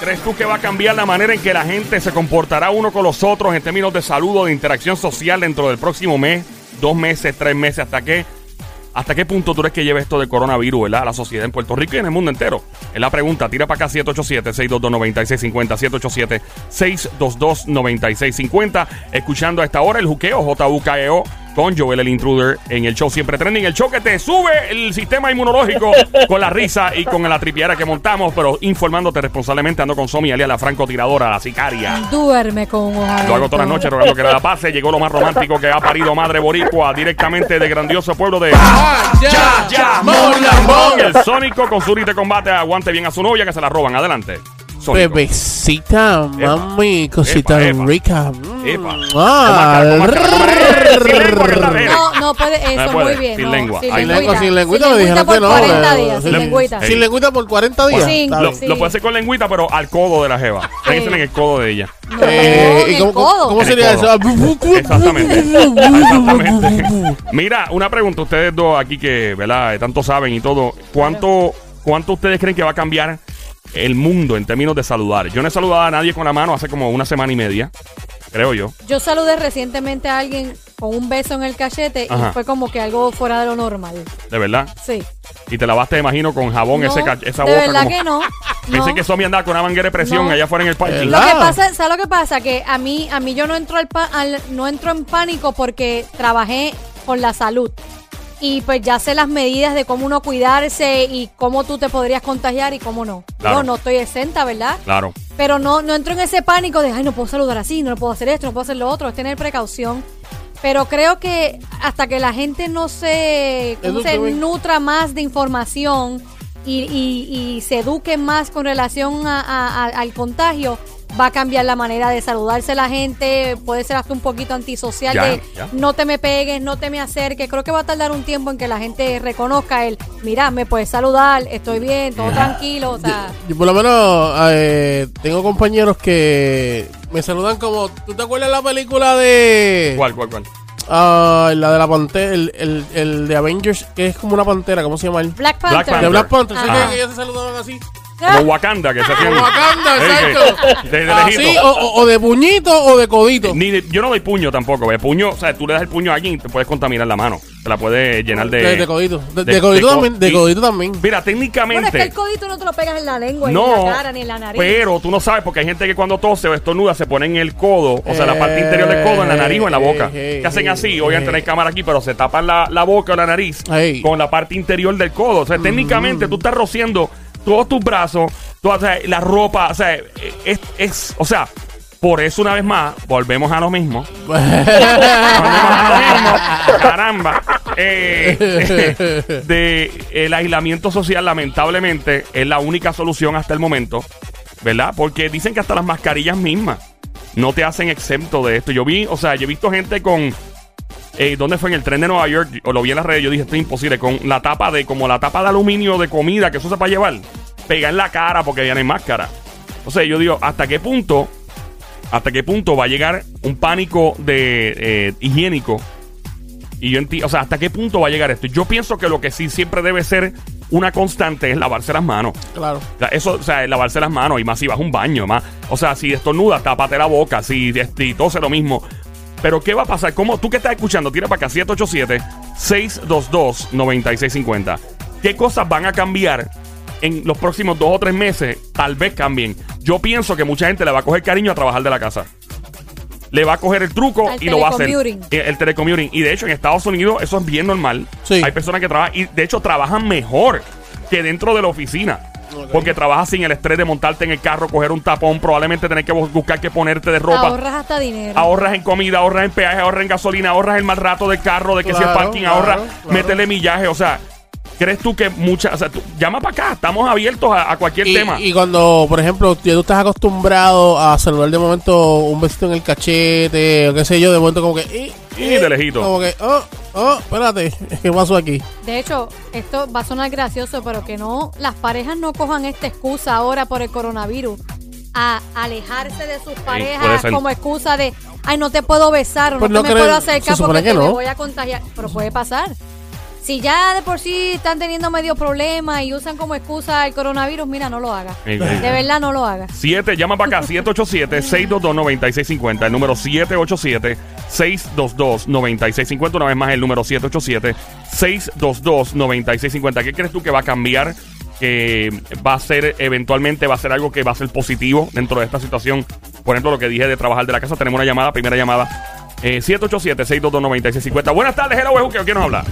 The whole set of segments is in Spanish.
¿Crees tú que va a cambiar la manera en que la gente se comportará uno con los otros en términos de saludo, de interacción social dentro del próximo mes, dos meses, tres meses? ¿Hasta qué, hasta qué punto tú crees que lleve esto de coronavirus, ¿verdad? A la sociedad en Puerto Rico y en el mundo entero. Es la pregunta. Tira para acá 787-622-9650. 787-622-9650. Escuchando a esta hora el juqueo JUKEO con Joel el Intruder en el show Siempre Trending. El show que te sube el sistema inmunológico con la risa y con la tripiera que montamos, pero informándote responsablemente. Ando con Somi, alias la francotiradora, la sicaria. Duerme con de Lo hago todas las noches rogando que nada pase. Llegó lo más romántico que ha parido Madre Boricua directamente del grandioso pueblo de ya, Ya, Mon Lambón. El Sónico con su de combate aguante bien a su novia que se la roban. Adelante. Sónico. Bebecita, mami, cosita epa. rica. Epa. Ah. No, no puede, eso, No puede, muy bien. sin no, lengua. Sin Ahí. Lengüita. lengua, sin lengüita, Sin me dijeron por que no. 40 eh, días, sin le- lengüita. Sin lengüita por 40 días. Lo, puede hacer con lengüita, pero al codo de la jeva. Tiene que ser en el codo de ella. No, Eh, en ¿y el cómo, codo. cómo En el sería codo. eso? Exactamente. Exactamente. Mira, una pregunta. Ustedes dos aquí que, ¿verdad? Tanto saben y todo. ¿Cuánto, ¿Cuánto ustedes creen que va a cambiar el mundo en términos de saludar? Yo no he saludado a nadie con la mano hace como una semana y media. Creo yo. Yo saludé recientemente a alguien con un beso en el cachete Ajá. y fue como que algo fuera de lo normal. De verdad. Sí. Y te lavaste, imagino, con jabón No, ese esa de boca. verdad como- que no. Pensé no. que Somi andaba con una manguera de presión No. allá afuera en el. ¿Verdad? Lo que pasa, ¿sabes lo que pasa? Que a mí, a mí yo no entro al, pa- al- no entro en pánico porque trabajé con la salud. Y pues ya sé las medidas de cómo uno cuidarse y cómo tú te podrías contagiar y cómo no. Claro. No, no estoy exenta, ¿verdad? Claro. Pero no, no entro en ese pánico de, ay, no puedo saludar así, no puedo hacer esto, no puedo hacer lo otro, es tener precaución. Pero creo que hasta que la gente no se, ¿cómo se Eduque, nutra más de información y, y- y se eduque más con relación a- a- a- al contagio, va a cambiar la manera de saludarse la gente, puede ser hasta un poquito antisocial Ya, de ya. no te me pegues, no te me acerques. Creo que va a tardar un tiempo en que la gente reconozca el, mira, me puedes saludar, estoy bien, todo tranquilo, o sea... Yo por lo menos eh, tengo compañeros que me saludan como... ¿Tú te acuerdas de la película de... ¿Cuál, cuál, cuál? Ah, la de la pantera, el, el, el de Avengers, que es como una pantera, ¿cómo se llama? él? Black Black Panther. De Black Panther, ¿sabes Ajá. que ellos se saludaban así? Como Wakanda, que se hacían. Wakanda, Eh, exacto. que- De, de Así, lejito. o, o- o de puñito o de codito. Ni de- yo no doy puño tampoco. De puño, o sea, tú le das el puño a alguien y te puedes contaminar la mano. Te la puedes llenar de. De, de codito. De, de- de codito co- también. De y- codito también. Mira, Bueno, es que técnicamente. el codito no te lo pegas en la lengua, ni no, en la cara, ni en la nariz. pero tú no sabes porque hay gente que cuando tose o estornuda se pone en el codo, o sea, la parte interior del codo, en la nariz o en la boca. Eh, que hacen eh, así, obviamente eh. no hay cámara aquí, pero se tapan la, la boca o la nariz Ey. con la parte interior del codo. O sea, técnicamente tú estás rociando todos tus brazos, toda, o sea, la ropa, o sea, es, es, o sea, por eso una vez más, volvemos a lo mismo. Caramba. Eh, de el aislamiento social, lamentablemente, es la única solución hasta el momento, ¿verdad? Porque dicen que hasta las mascarillas mismas no te hacen exento de esto. Yo vi, o sea, yo he visto gente con. Eh, ¿Dónde fue en el tren de Nueva York? O lo vi en las redes. Yo dije, esto es imposible. Con la tapa de, como la tapa de aluminio de comida que eso se para llevar, pega en la cara porque ya no hay máscara. Entonces yo digo, ¿hasta qué punto? ¿Hasta qué punto va a llegar un pánico de eh, higiénico? Y yo entiendo, o sea, ¿hasta qué punto va a llegar esto? Yo pienso que lo que sí siempre debe ser una constante es lavarse las manos. claro. O sea, eso, o sea, lavarse las manos y más si vas a un baño, más. O sea, si estornudas, tápate la boca, si si tose lo mismo. Pero ¿qué va a pasar? ¿Cómo tú que estás escuchando? Tira para acá 787-622-9650. ¿Qué cosas van a cambiar en los próximos dos o tres meses? Tal vez cambien. Yo pienso que mucha gente le va a coger cariño a trabajar de la casa. Le va a coger el truco Al y lo va a hacer. telecommuting. Eh, El telecommuting. Y de hecho, en Estados Unidos eso es bien normal. Sí. Hay personas que trabajan y de hecho trabajan mejor que dentro de la oficina. Porque trabajas sin el estrés de montarte en el carro, coger un tapón, probablemente tener que bus- buscar que ponerte de ropa. Ahorras hasta dinero. Ahorras en comida, ahorras en peaje, ahorras en gasolina, ahorras el mal rato del carro, de que si el parking claro, ahorra, claro. métele millaje. O sea, ¿crees tú que muchas. O sea, tú- llama para acá, estamos abiertos a, a cualquier Y, tema. y cuando, por ejemplo, ya tú estás acostumbrado a saludar de momento un besito en el cachete, o qué sé yo, de momento como que... eh, Y de lejito. Como que, oh, oh, espérate, ¿qué pasó aquí? De hecho, esto va a sonar gracioso, pero que no, las parejas no cojan esta excusa ahora por el coronavirus a alejarse de sus parejas como excusa de, ay, no te puedo besar o Pues no, no te me puedo acercar porque que te me voy a contagiar. Pero puede pasar. Si ya de por sí están teniendo medio problema y usan como excusa el coronavirus, mira, no lo haga. Sí, sí. De verdad, no lo haga. 7, llama para acá, 787-622-9650. El número 787-622-9650. Una vez más, el número 787-622-9650. ¿Qué crees tú que va a cambiar? Que va a ser, eventualmente, va a ser algo que va a ser positivo dentro de esta situación. Por ejemplo, lo que dije de trabajar de la casa. Tenemos una llamada, primera llamada. Eh, 787-622-9650. Buenas tardes, hello, ¿quién nos habla?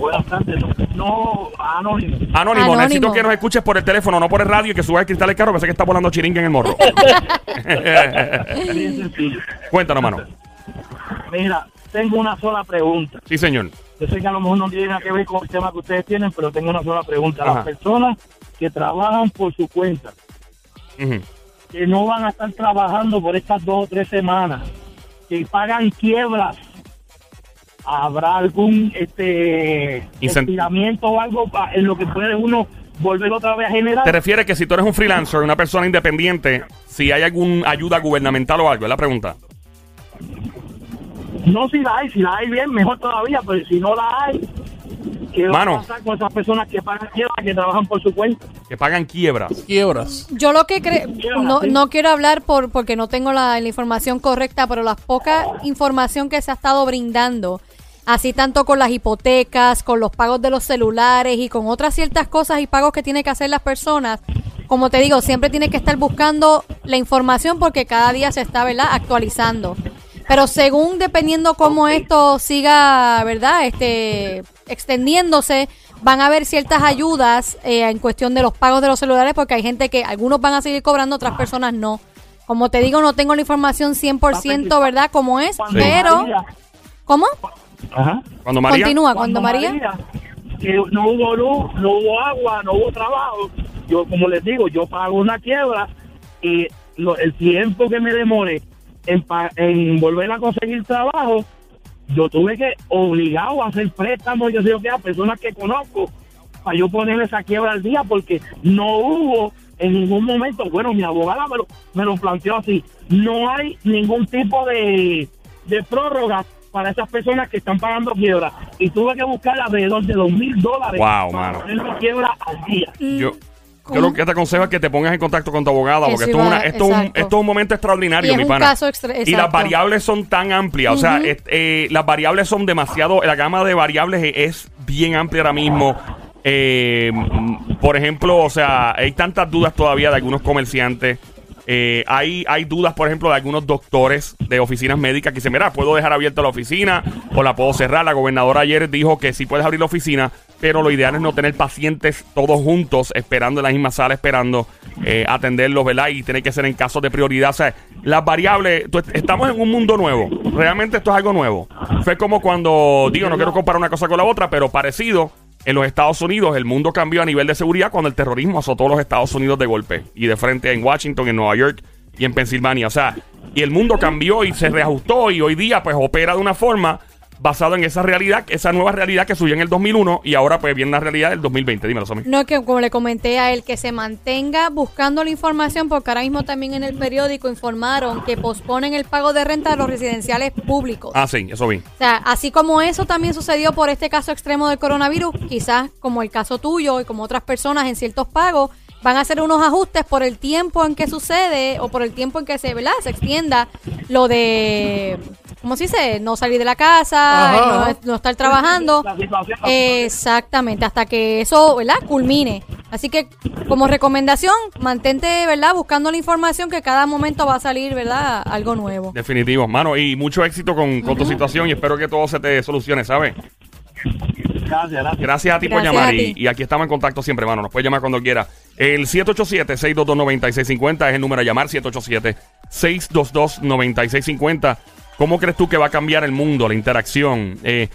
Buenas tardes. No, anónimo. Anónimo, Anónimo. necesito que nos escuches por el teléfono, no por el radio y que subas el cristal del carro, que sé que está volando chiringa en el morro. Bien sencillo. Cuéntanos, mano. Mira, tengo una sola pregunta. Sí, señor. Yo sé que a lo mejor no tiene nada que ver con el tema que ustedes tienen, pero tengo una sola pregunta. Ajá. Las personas que trabajan por su cuenta, Ujú. que no van a estar trabajando por estas dos o tres semanas, que pagan quiebras, ¿habrá algún este Incent- estiramiento o algo pa- en lo que puede uno volver otra vez a generar? ¿Te refieres que si tú eres un freelancer, una persona independiente, si hay alguna ayuda gubernamental o algo? Es la pregunta. No, si la hay, si la hay bien, mejor todavía, pero si no la hay, ¿qué va Mano. a pasar con esas personas que pagan quiebra, que trabajan por su cuenta? Que pagan quiebras. Quiebras. Yo lo que creo, no, no quiero hablar por porque no tengo la, la información correcta, pero la poca información que se ha estado brindando, así tanto con las hipotecas, con los pagos de los celulares y con otras ciertas cosas y pagos que tienen que hacer las personas, como te digo, siempre tiene que estar buscando la información porque cada día se está, ¿verdad?, actualizando. Pero según dependiendo cómo esto siga, ¿verdad? Este extendiéndose, van a haber ciertas ayudas eh, en cuestión de los pagos de los celulares porque hay gente que algunos van a seguir cobrando, otras personas no. Como te digo, no tengo la información 100%, ¿verdad? Como es, Cuando pero ¿Cómo? Ajá. Cuando María. Continúa, cuando María que no hubo luz, no hubo agua, no hubo trabajo. Yo, como les digo, yo pago una quiebra y lo- el tiempo que me demore en, volver a conseguir trabajo, yo tuve que obligado a hacer préstamos, yo sé que a personas que conozco, para yo poner esa quiebra al día, porque no hubo en ningún momento, bueno, mi abogada me lo, me lo planteó así, no hay ningún tipo de, de prórroga para esas personas que están pagando quiebra. Y tuve que buscar alrededor de dos mil dólares Wow, para mano. poner la quiebra al día. Yo, yo lo que te aconsejo es que te pongas en contacto con tu abogada, porque esto es, una- iba- esto, es un, esto es un momento extraordinario, Y es mi un pana. y las variables son tan amplias, o sea, es- eh, las variables son demasiado, la gama de variables e- es bien amplia ahora mismo. Eh, mm, por ejemplo, o sea, hay tantas dudas todavía de algunos comerciantes. Eh, hay, hay dudas, por ejemplo, de algunos doctores de oficinas médicas que dicen, mira, puedo dejar abierta la oficina o la puedo cerrar. La gobernadora ayer dijo que sí puedes abrir la oficina, pero lo ideal es no tener pacientes todos juntos, esperando en la misma sala, esperando eh, atenderlos, ¿verdad? Y tiene que ser en casos de prioridad. O sea, las variables, estamos en un mundo nuevo. Realmente esto es algo nuevo. Fue como cuando, digo, no quiero comparar una cosa con la otra, pero parecido. En los Estados Unidos el mundo cambió a nivel de seguridad cuando el terrorismo azotó los Estados Unidos de golpe y de frente en Washington, en Nueva York y en Pensilvania. O sea, y el mundo cambió y se reajustó y hoy día pues opera de una forma basado en esa realidad, esa nueva realidad que surgió en el 2001 y ahora pues viene la realidad del 2020. Dímelo, Somi. No, que como le comenté a él, que se mantenga buscando la información, porque ahora mismo también en el periódico informaron que posponen el pago de renta de los residenciales públicos. Ah, sí, eso vi. O sea, así como eso también sucedió por este caso extremo del coronavirus, quizás como el caso tuyo y como otras personas en ciertos pagos, van a hacer unos ajustes por el tiempo en que sucede o por el tiempo en que se, ¿verdad? se extienda lo de, ¿cómo se dice? No salir de la casa, Ajá, no, no estar trabajando. Exactamente, hasta que eso, ¿verdad? Culmine. Así que, como recomendación, mantente, ¿verdad? Buscando la información que cada momento va a salir, ¿verdad? Algo nuevo. Definitivo, mano. Y mucho éxito con, con tu situación y espero que todo se te solucione, ¿sabes? Gracias, gracias. Gracias a ti por Gracias llamar a y, ti. y aquí estamos en contacto siempre, mano. Nos puedes llamar cuando quiera. El 787-622-9650 es el número a llamar, 787-622-9650. ¿Cómo crees tú que va a cambiar el mundo, la interacción? Eh,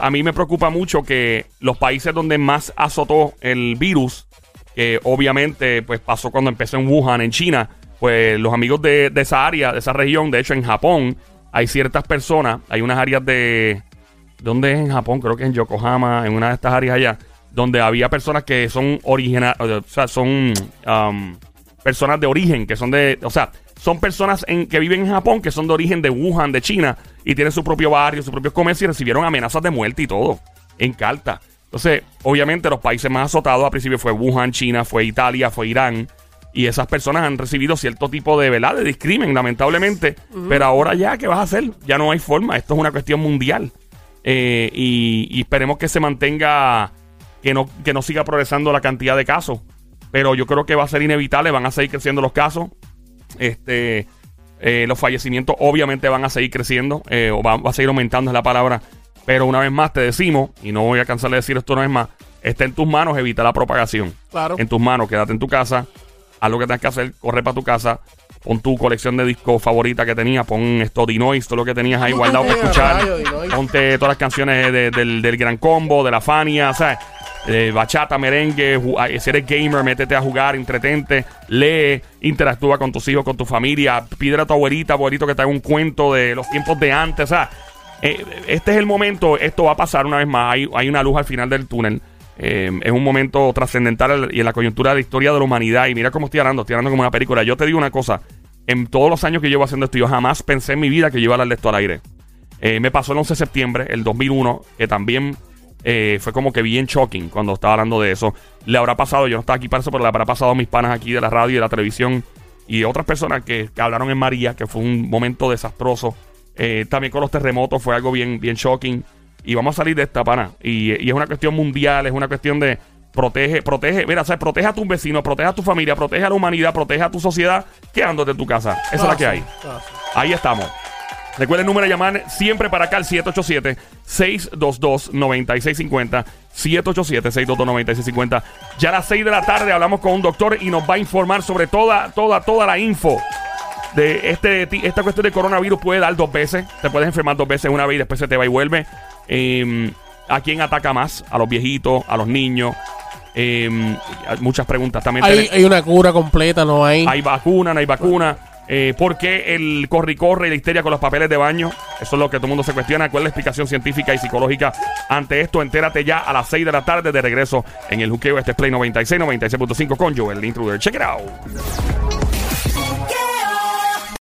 a mí me preocupa mucho que los países donde más azotó el virus, que obviamente pues pasó cuando empezó en Wuhan, en China, pues los amigos de, esa área, de esa región, de hecho en Japón, hay ciertas personas, hay unas áreas de... ¿Dónde es en Japón? Creo que en Yokohama, en una de estas áreas allá, donde había personas que son originales, o sea, son um, personas de origen, que son de, o sea, son personas en, que viven en Japón, que son de origen de Wuhan, de China, y tienen su propio barrio, su propio comercio, y recibieron amenazas de muerte y todo. en carta. Entonces, obviamente los países más azotados al principio fue Wuhan, China, fue Italia, fue Irán. Y esas personas han recibido cierto tipo de, ¿verdad? de discrimen, lamentablemente. Pero ahora ya, ¿qué vas a hacer? Ya no hay forma. Esto es una cuestión mundial. Eh, y, y esperemos que se mantenga, que no, que no siga progresando la cantidad de casos. Pero yo creo que va a ser inevitable, van a seguir creciendo los casos. Este, eh, los fallecimientos obviamente van a seguir creciendo, eh, o va, va a seguir aumentando es la palabra. Pero una vez más te decimos, y no voy a cansar de decir esto una vez más, está en tus manos evitar la propagación. Claro. En tus manos, quédate en tu casa, haz lo que tengas que hacer, corre para tu casa, pon tu colección de discos favorita que tenías, pon esto Dinois, todo lo que tenías ahí guardado para escuchar. Ponte todas las canciones de- del, del Gran Combo, de la Fania, o sea, eh, bachata, merengue, si eres gamer, métete a jugar, entretente, lee, interactúa con tus hijos, con tu familia, pídele a tu abuelita, abuelito que te haga un cuento de los tiempos de antes, o sea, eh, este es el momento, esto va a pasar una vez más, hay, hay una luz al final del túnel. Eh, es un momento trascendental y en la coyuntura de la historia de la humanidad. Y mira cómo estoy hablando, estoy hablando como una película. Yo te digo una cosa, en todos los años que llevo haciendo esto, yo jamás pensé en mi vida que yo iba a esto al aire. Me pasó el 11 de septiembre, el 2001, que también eh, fue como que bien shocking cuando estaba hablando de eso. Le habrá pasado, yo no estaba aquí para eso, pero le habrá pasado a mis panas aquí de la radio y de la televisión y otras personas que, que hablaron en María, que fue un momento desastroso. Eh, también con los terremotos fue algo bien, bien shocking. Y vamos a salir de esta pana. Y, y es una cuestión mundial, es una cuestión de protege, protege, mira, o sea, protege a tus vecinos, protege a tu familia, protege a la humanidad, protege a tu sociedad, quedándote en tu casa. Esa es la que hay. Ah. Ahí estamos. Recuerden el número de llamar siempre para acá al 787-622-9650. 787-622-9650. Ya a las 6 de la tarde hablamos con un doctor y nos va a informar sobre toda, toda, toda la info de este, esta cuestión de coronavirus. Puede dar dos veces. Te puedes enfermar dos veces una vez y después se te va y vuelve. Eh, ¿A quién ataca más? ¿A los viejitos? ¿A los niños? Eh, muchas preguntas también. Hay, hay una cura completa, no hay. hay vacuna, no hay vacuna. Eh, ¿Por qué el corre y la histeria con los papeles de baño? Eso es lo que todo el mundo se cuestiona. ¿Cuál es la explicación científica y psicológica ante esto? Entérate ya a las 6 de la tarde de regreso en el juqueo este es Play 96, 96.5 con Joel el Intruder. Check it out.